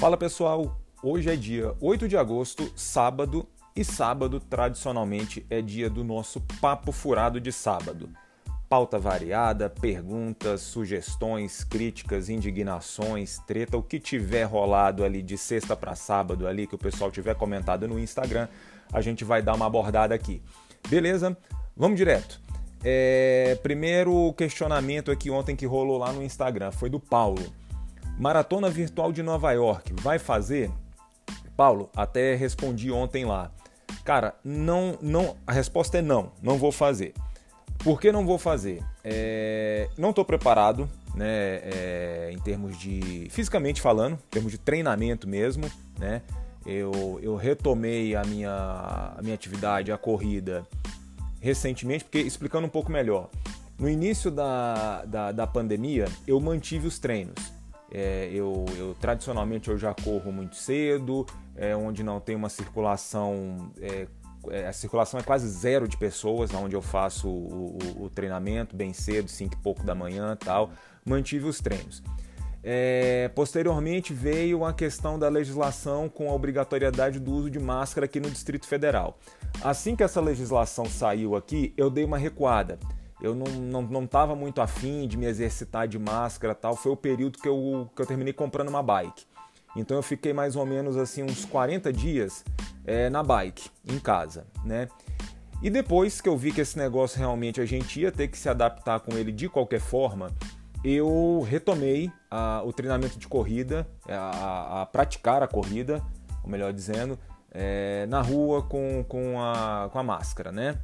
Fala pessoal, hoje é dia 8 de agosto, sábado, e sábado tradicionalmente é dia do nosso papo furado de sábado. Pauta variada, perguntas, sugestões, críticas, indignações, treta, o que tiver rolado ali de sexta para sábado ali que o pessoal tiver comentado no Instagram, a gente vai dar uma abordada aqui. Beleza? Vamos direto. É, primeiro questionamento aqui ontem que rolou lá no Instagram foi do Paulo. Maratona Virtual de Nova York, vai fazer? Paulo, até respondi ontem lá. Cara, não, não, a resposta é não, não vou fazer. Por que não vou fazer? É, não estou preparado, né, é, em termos de, fisicamente falando, em termos de treinamento mesmo, né? Eu, eu retomei a minha, a minha atividade, a corrida, recentemente, porque explicando um pouco melhor. No início da, da, da pandemia, eu mantive os treinos. É, eu, eu, tradicionalmente eu já corro muito cedo, é, onde não tem uma circulação, é, é a circulação é quase zero de pessoas, onde eu faço o, o, o treinamento bem cedo, 5 e pouco da manhã tal, mantive os treinos. É, posteriormente veio a questão da legislação com a obrigatoriedade do uso de máscara aqui no Distrito Federal. Assim que essa legislação saiu aqui, eu dei uma recuada eu não não, não muito afim de me exercitar de máscara tal. Foi o período que eu, que eu terminei comprando uma bike. Então eu fiquei mais ou menos assim uns 40 dias é, na bike, em casa, né? E depois que eu vi que esse negócio realmente a gente ia ter que se adaptar com ele de qualquer forma, eu retomei a, o treinamento de corrida, a, a, a, praticar a corrida, ou melhor dizendo, é, na rua com, com, a, com a máscara, né?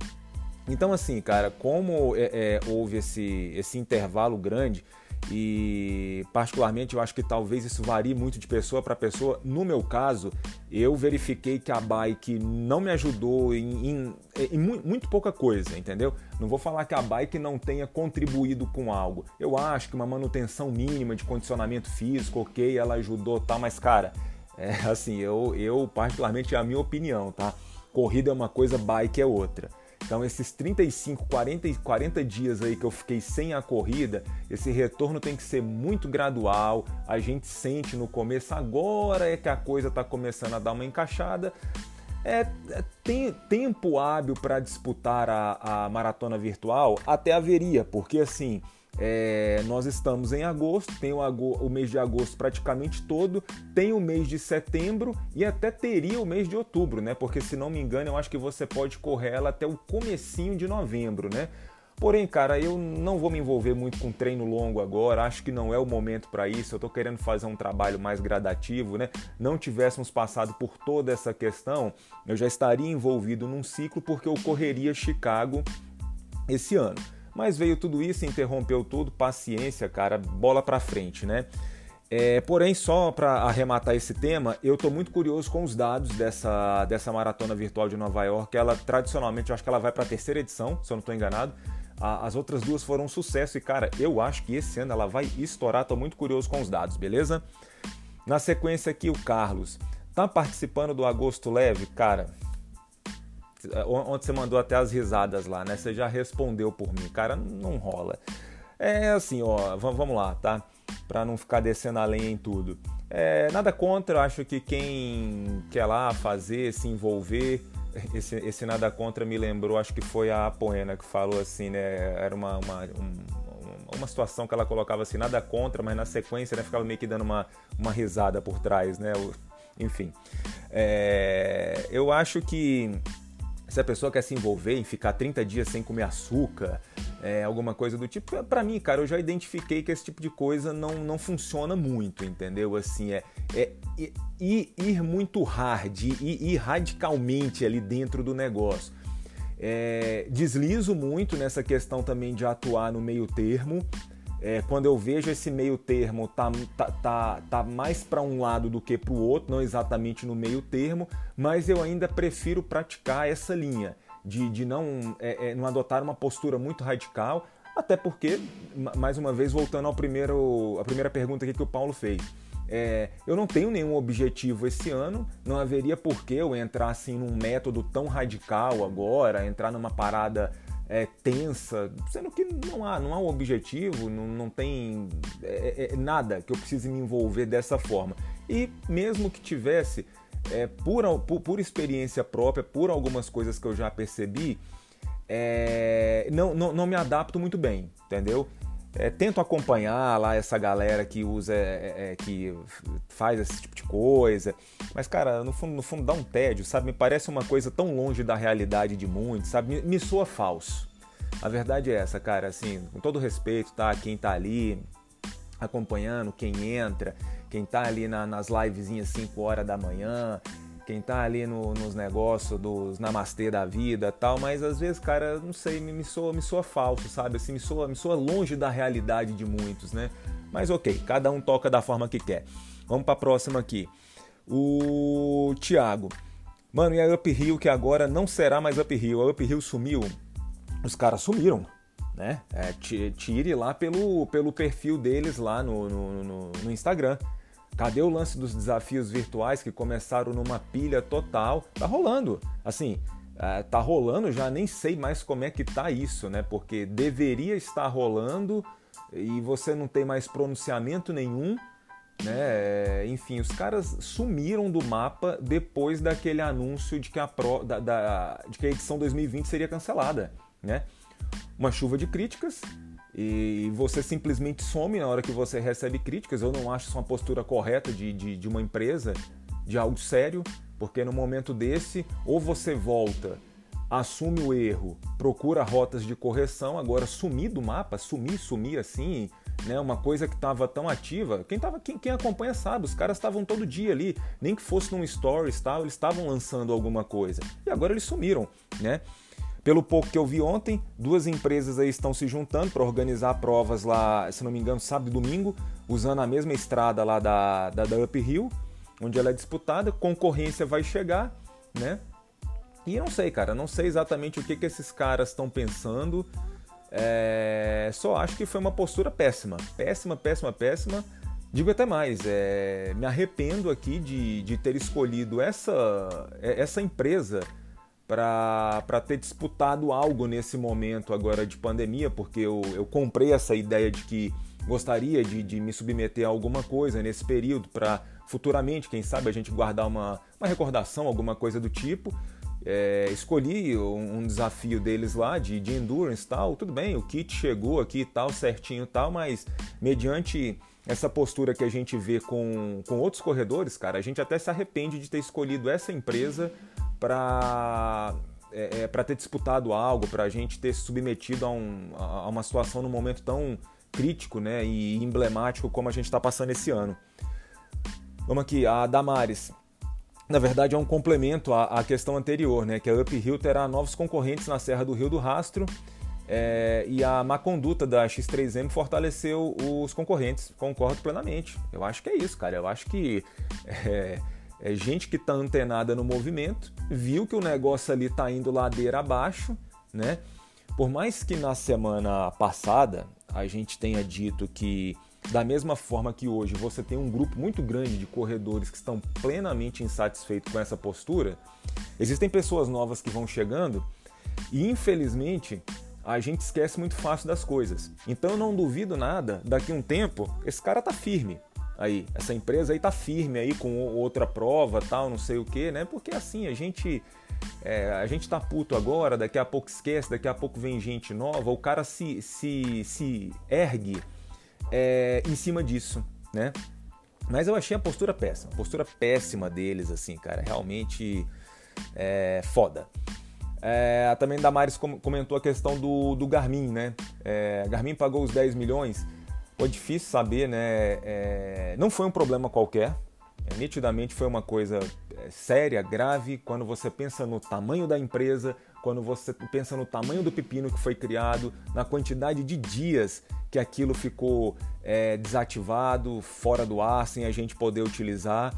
Então, assim, cara, como é, é, houve esse, esse intervalo grande e, particularmente, eu acho que talvez isso varie muito de pessoa para pessoa. No meu caso, eu verifiquei que a bike não me ajudou em, em, em, muito pouca coisa, entendeu? Não vou falar que a bike não tenha contribuído com algo. Eu acho que uma manutenção mínima de condicionamento físico, ok, ela ajudou, tá, mas, cara, é assim, eu, eu particularmente, é a minha opinião, tá? Corrida é uma coisa, bike é outra. Então, esses 35, 40, 40 dias aí que eu fiquei sem a corrida, esse retorno tem que ser muito gradual. A gente sente no começo, agora é que a coisa está começando a dar uma encaixada. É, é tem tempo hábil para disputar a, a maratona virtual? Até haveria, porque assim é, nós estamos em agosto, tem o, o, mês de agosto praticamente todo, tem o mês de setembro e até teria o mês de outubro, né? Porque se não me engano, eu acho que você pode correr ela até o comecinho de novembro, né? Porém, cara, eu não vou me envolver muito com treino longo agora, acho que não é o momento para isso. Eu tô querendo fazer um trabalho mais gradativo, né? Não tivéssemos passado por toda essa questão, eu já estaria envolvido num ciclo porque eu correria Chicago esse ano. Mas veio tudo isso, interrompeu tudo, paciência, cara, bola para frente, né? É, porém, só para arrematar esse tema, eu estou muito curioso com os dados dessa, dessa maratona virtual de Nova York. Ela tradicionalmente, eu acho que ela vai para a terceira edição, se eu não estou enganado. A, as outras duas foram um sucesso e, cara, eu acho que esse ano ela vai estourar. Estou muito curioso com os dados, beleza? Na sequência aqui, o Carlos. Tá participando do Agosto Leve? Cara, Onde você mandou até as risadas lá, né? Você já respondeu por mim. Cara, não rola. É assim, ó, vamos lá, tá? Para não ficar descendo a lenha em tudo. É, nada contra, acho que quem quer lá fazer, se envolver, esse, esse nada contra me lembrou, acho que foi a Poena que falou assim, né? Era uma, uma, um, uma situação que ela colocava assim, nada contra, mas na sequência né, ficava meio que dando uma, uma risada por trás, né? Enfim. É, eu acho que se a pessoa quer se envolver em ficar 30 dias sem comer açúcar, é, alguma coisa do tipo, para mim, cara, eu já identifiquei que esse tipo de coisa não, não funciona muito, entendeu? Assim, é, é, é ir, muito hard, ir, ir radicalmente ali dentro do negócio. É, deslizo muito nessa questão também de atuar no meio termo é, quando eu vejo esse meio termo tá, tá, tá, tá mais para um lado do que para o outro, não exatamente no meio termo, mas eu ainda prefiro praticar essa linha de, de não, é, é, não adotar uma postura muito radical, até porque, mais uma vez, voltando ao primeiro, a primeira pergunta aqui que o Paulo fez. É, eu não tenho nenhum objetivo esse ano, não haveria por que eu entrar assim num método tão radical agora, entrar numa parada é, tensa, sendo que não há, não há um objetivo, não, não tem é, é, nada que eu precise me envolver dessa forma. E mesmo que tivesse, é, por, por, por, experiência própria, por algumas coisas que eu já percebi, é, não, não, não, me adapto muito bem, entendeu? É, tento acompanhar lá essa galera que usa, é, é, que faz esse tipo de coisa, mas cara, no fundo, no fundo dá um tédio, sabe? Me parece uma coisa tão longe da realidade de muitos, sabe? Me, me soa falso. A verdade é essa, cara, assim, com todo respeito, tá? Quem tá ali acompanhando, quem entra, quem tá ali na, nas livezinhas 5 horas da manhã, quem tá ali no, nos negócios dos namastê da vida tal, mas às vezes, cara, não sei, me, me, soa, me soa falso, sabe? Assim, me soa, me soa longe da realidade de muitos, né? Mas ok, cada um toca da forma que quer. Vamos para a próxima aqui. O Thiago. Mano, e a Uphill que agora não será mais Uphill? A Uphill sumiu? Os caras sumiram, né? É, tire lá pelo, pelo perfil deles lá no, no, no, no Instagram. Cadê o lance dos desafios virtuais que começaram numa pilha total? Tá rolando. Assim, é, tá rolando, já nem sei mais como é que tá isso, né? Porque deveria estar rolando e você não tem mais pronunciamento nenhum, né? É, enfim, os caras sumiram do mapa depois daquele anúncio de que a, pro, da, da, de que a edição 2020 seria cancelada, né? Uma chuva de críticas, e você simplesmente some na hora que você recebe críticas. Eu não acho isso uma postura correta de, de, de uma empresa, de algo sério, porque no momento desse, ou você volta, assume o erro, procura rotas de correção, agora sumir do mapa, sumir, sumir assim, né? Uma coisa que estava tão ativa. Quem, tava, quem, quem acompanha sabe, os caras estavam todo dia ali, nem que fosse num stories tal, eles estavam lançando alguma coisa. E agora eles sumiram, né? Pelo pouco que eu vi ontem, duas empresas aí estão se juntando para organizar provas lá, se não me engano, sábado e domingo, usando a mesma estrada lá da, da, da Uphill, onde ela é disputada. Concorrência vai chegar, né? E não sei, cara, não sei exatamente o que, que esses caras estão pensando. É... Só acho que foi uma postura péssima. Péssima, péssima, péssima. Digo até mais, é... me arrependo aqui de, de ter escolhido essa, essa empresa para ter disputado algo nesse momento agora de pandemia, porque eu, eu comprei essa ideia de que gostaria de, de me submeter a alguma coisa nesse período para futuramente, quem sabe, a gente guardar uma, uma recordação, alguma coisa do tipo. É, escolhi um, um, desafio deles lá de, de endurance tal, tudo bem, o kit chegou aqui tal, certinho tal, mas mediante essa postura que a gente vê com, com outros corredores, cara, a gente até se arrepende de ter escolhido essa empresa para é, é para ter disputado algo, para a gente ter se submetido a, um, a, uma situação num momento tão crítico né, e emblemático como a gente está passando esse ano. Vamos aqui, a Damares. Na verdade, é um complemento à, à, questão anterior, né, que a Uphill terá novos concorrentes na Serra do Rio do Rastro é, e a má conduta da X3M fortaleceu os concorrentes. Concordo plenamente. Eu acho que é isso, cara. Eu acho que. É, gente que está antenada no movimento, viu que o negócio ali está indo ladeira abaixo, né? Por mais que na semana passada a gente tenha dito que da mesma forma que hoje você tem um grupo muito grande de corredores que estão plenamente insatisfeitos com essa postura, existem pessoas novas que vão chegando e infelizmente a gente esquece muito fácil das coisas. Então eu não duvido nada, daqui a um tempo esse cara tá firme, aí, essa empresa aí tá firme aí com outra prova, tal, não sei o que, né? Porque assim, a gente é, a gente tá puto agora, daqui a pouco esquece, daqui a pouco vem gente nova, o cara se, se, se ergue é, em cima disso, né? Mas eu achei a postura péssima, a postura péssima deles, assim, cara, realmente é, foda. É, também Damares comentou a questão do, do Garmin, né? É, Garmin pagou os 10 milhões foi difícil saber, né? É, não foi um problema qualquer. É, nitidamente foi uma coisa é, séria, grave. Quando você pensa no tamanho da empresa, quando você pensa no tamanho do pepino que foi criado, na quantidade de dias que aquilo ficou é, desativado, fora do ar, sem a gente poder utilizar.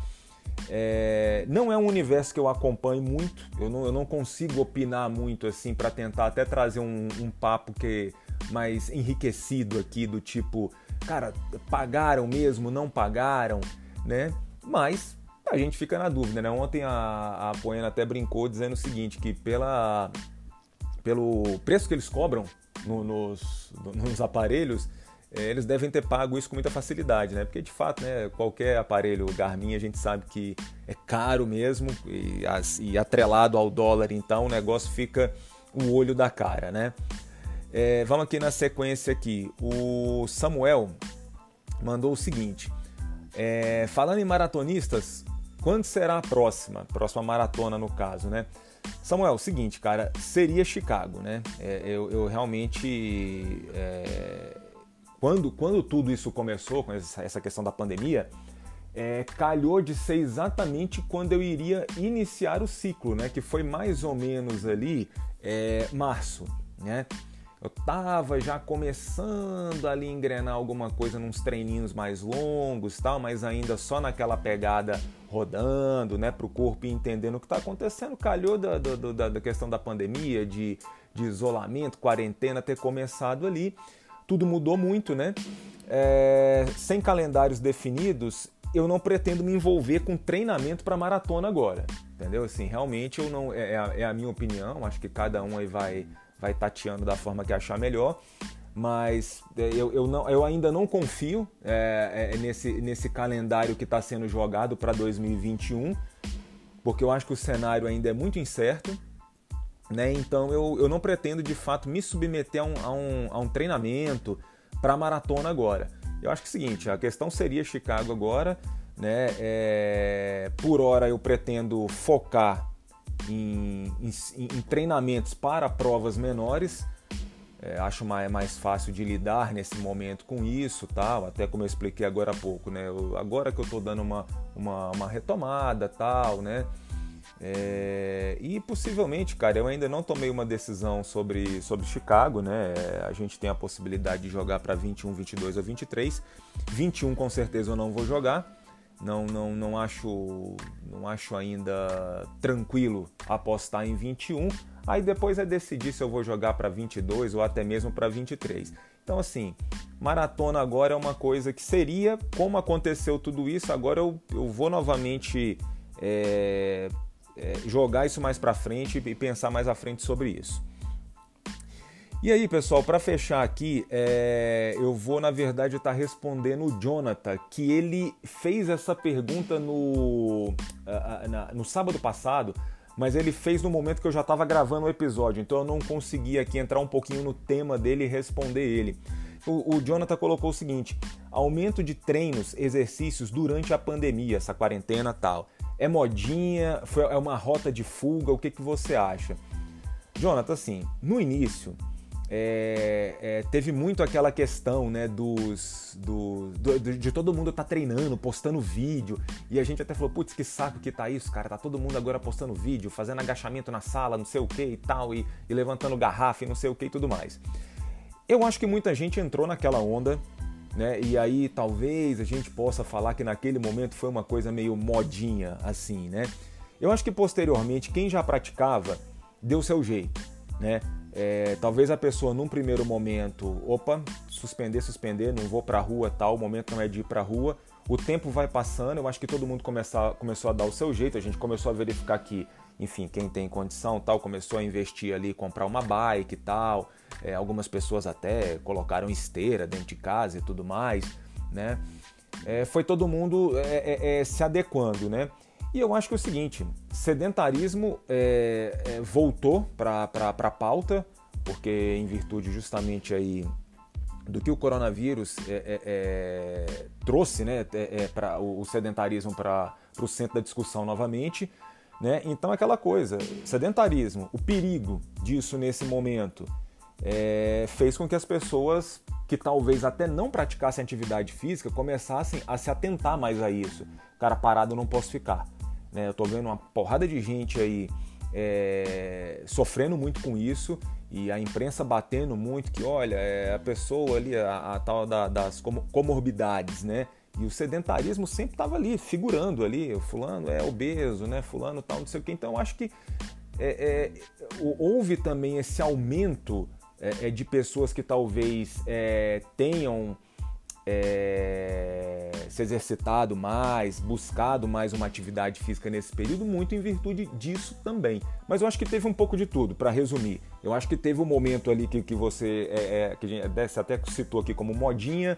É, não é um universo que eu acompanho muito, eu não, eu não consigo opinar muito assim para tentar até trazer um, um papo que mais enriquecido aqui do tipo cara, pagaram mesmo, não pagaram, né? Mas a gente fica na dúvida, né? Ontem a, a Poena até brincou dizendo o seguinte, que pela, pelo preço que eles cobram no, nos, nos aparelhos, é, eles devem ter pago isso com muita facilidade, né? Porque de fato, né, qualquer aparelho Garmin a gente sabe que é caro mesmo e, e atrelado ao dólar, então o negócio fica o olho da cara, né? É, vamos aqui na sequência aqui. O Samuel mandou o seguinte: é, falando em maratonistas, quando será a próxima? Próxima maratona, no caso, né? Samuel, seguinte, cara, seria Chicago, né? É, eu, eu, realmente. É, quando, quando tudo isso começou, com essa questão da pandemia, é, calhou de ser exatamente quando eu iria iniciar o ciclo, né? Que foi mais ou menos ali é, março, né? Eu tava já começando ali a engrenar alguma coisa nos treininhos mais longos, tal, mas ainda só naquela pegada rodando, né, para o corpo ir entendendo o que está acontecendo. Calhou da, da, da questão da pandemia, de, de isolamento, quarentena ter começado ali. Tudo mudou muito, né? É, sem calendários definidos, eu não pretendo me envolver com treinamento para maratona agora, entendeu? Assim, realmente eu não é, é, a, é a minha opinião. Acho que cada um aí vai vai tateando da forma que achar melhor. Mas é, eu, eu, não, eu ainda não confio é, é, nesse, nesse calendário que está sendo jogado para 2021, porque eu acho que o cenário ainda é muito incerto. Né? Então eu, eu não pretendo de fato me submeter a um, a um, a um treinamento para maratona agora. Eu acho que é o seguinte, a questão seria Chicago agora, né? É, por hora eu pretendo focar em, em, em treinamentos para provas menores. É, acho mais, mais fácil de lidar nesse momento com isso, tal, até como eu expliquei agora há pouco, né? Eu, agora que eu estou dando uma, uma, uma, retomada, tal, né? É, e possivelmente, cara, eu ainda não tomei uma decisão sobre, sobre Chicago, né? A gente tem a possibilidade de jogar para 21, 22 ou 23. 21 com certeza eu não vou jogar não, não, não, acho, não acho ainda tranquilo apostar em 21. Aí depois é decidir se eu vou jogar para 22 ou até mesmo para 23. Então, assim, maratona agora é uma coisa que seria, como aconteceu tudo isso, agora eu, eu vou novamente é, é, jogar isso mais para frente e pensar mais à frente sobre isso. E aí, pessoal, para fechar aqui, é, eu vou na verdade estar tá respondendo o Jonathan, que ele fez essa pergunta no, no sábado passado, mas ele fez no momento que eu já estava gravando o episódio, então eu não consegui aqui entrar um pouquinho no tema dele e responder ele. O, o Jonathan colocou o seguinte: aumento de treinos, exercícios durante a pandemia, essa quarentena tal. É modinha? Foi, é uma rota de fuga? O que, que você acha? Jonathan, assim, no início é, é, teve muito aquela questão né, dos, do, do, de todo mundo tá treinando, postando vídeo, e a gente até falou, putz, que saco que tá isso, cara, tá todo mundo agora postando vídeo, fazendo agachamento na sala, não sei o que e tal, e, e levantando garrafa e não sei o que e tudo mais. Eu acho que muita gente entrou naquela onda, né, e aí talvez a gente possa falar que naquele momento foi uma coisa meio modinha, assim, né. Eu acho que posteriormente, quem já praticava, deu seu jeito, né, é, talvez a pessoa num primeiro momento, opa, suspender, suspender, não vou para a rua, tal, o momento não é de ir para a rua. O tempo vai passando, eu acho que todo mundo começar, começou a dar o seu jeito, a gente começou a verificar que, enfim, quem tem condição tal, começou a investir ali, comprar uma bike tal. É, algumas pessoas até colocaram esteira dentro de casa e tudo mais, né? É, foi todo mundo é, é, é se adequando, né? E eu acho que é o seguinte: sedentarismo é, é, voltou para a pauta, porque em virtude justamente aí do que o coronavírus é, é, é trouxe né, é, para o sedentarismo para o centro da discussão novamente. Né? Então, aquela coisa, sedentarismo, o perigo disso nesse momento fez com que as pessoas que talvez até não praticassem atividade física começassem a se atentar mais a isso. Cara, parado não posso ficar. Né? Eu estou vendo uma porrada de gente aí é, sofrendo muito com isso e a imprensa batendo muito que, olha, é a pessoa ali, a, a tal da, das comorbidades, né? E o sedentarismo sempre estava ali, figurando ali, fulano é obeso, né? Fulano tal, não sei o que. Então, acho que é, é, houve também esse aumento é, é, de pessoas que talvez é, tenham é, se exercitado mais, buscado mais uma atividade física nesse período, muito em virtude disso também. Mas eu acho que teve um pouco de tudo, para resumir. Eu acho que teve um momento ali que, que você, é, é, que a gente até citou aqui como modinha.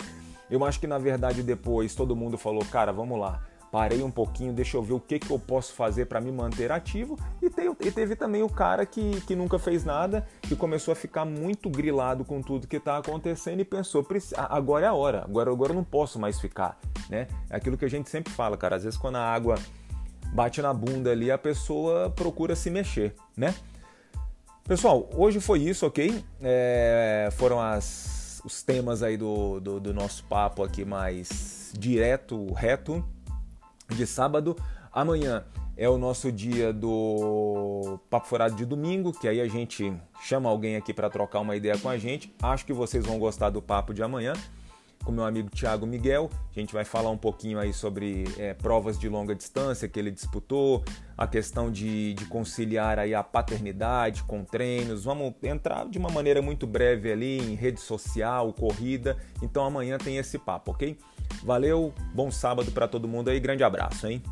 Eu acho que na verdade depois todo mundo falou, cara, vamos lá parei um pouquinho, deixa eu ver o que, que eu posso fazer para me manter ativo. E teve, e teve, também o cara que, que nunca fez nada, que começou a ficar muito grilado com tudo que está acontecendo e pensou, agora é a hora, agora, agora eu não posso mais ficar. Né? É aquilo que a gente sempre fala, cara, às vezes quando a água bate na bunda ali, a pessoa procura se mexer, né? Pessoal, hoje foi isso, ok? É, foram as, os temas aí do, do, do nosso papo aqui mais direto, reto de sábado. Amanhã é o nosso dia do Papo Furado de domingo, que aí a gente chama alguém aqui para trocar uma ideia com a gente. Acho que vocês vão gostar do papo de amanhã com meu amigo Thiago Miguel. A gente vai falar um pouquinho aí sobre é, provas de longa distância que ele disputou, a questão de, de, conciliar aí a paternidade com treinos. Vamos entrar de uma maneira muito breve ali em rede social, corrida. Então amanhã tem esse papo, ok? Valeu, bom sábado para todo mundo aí, grande abraço, hein?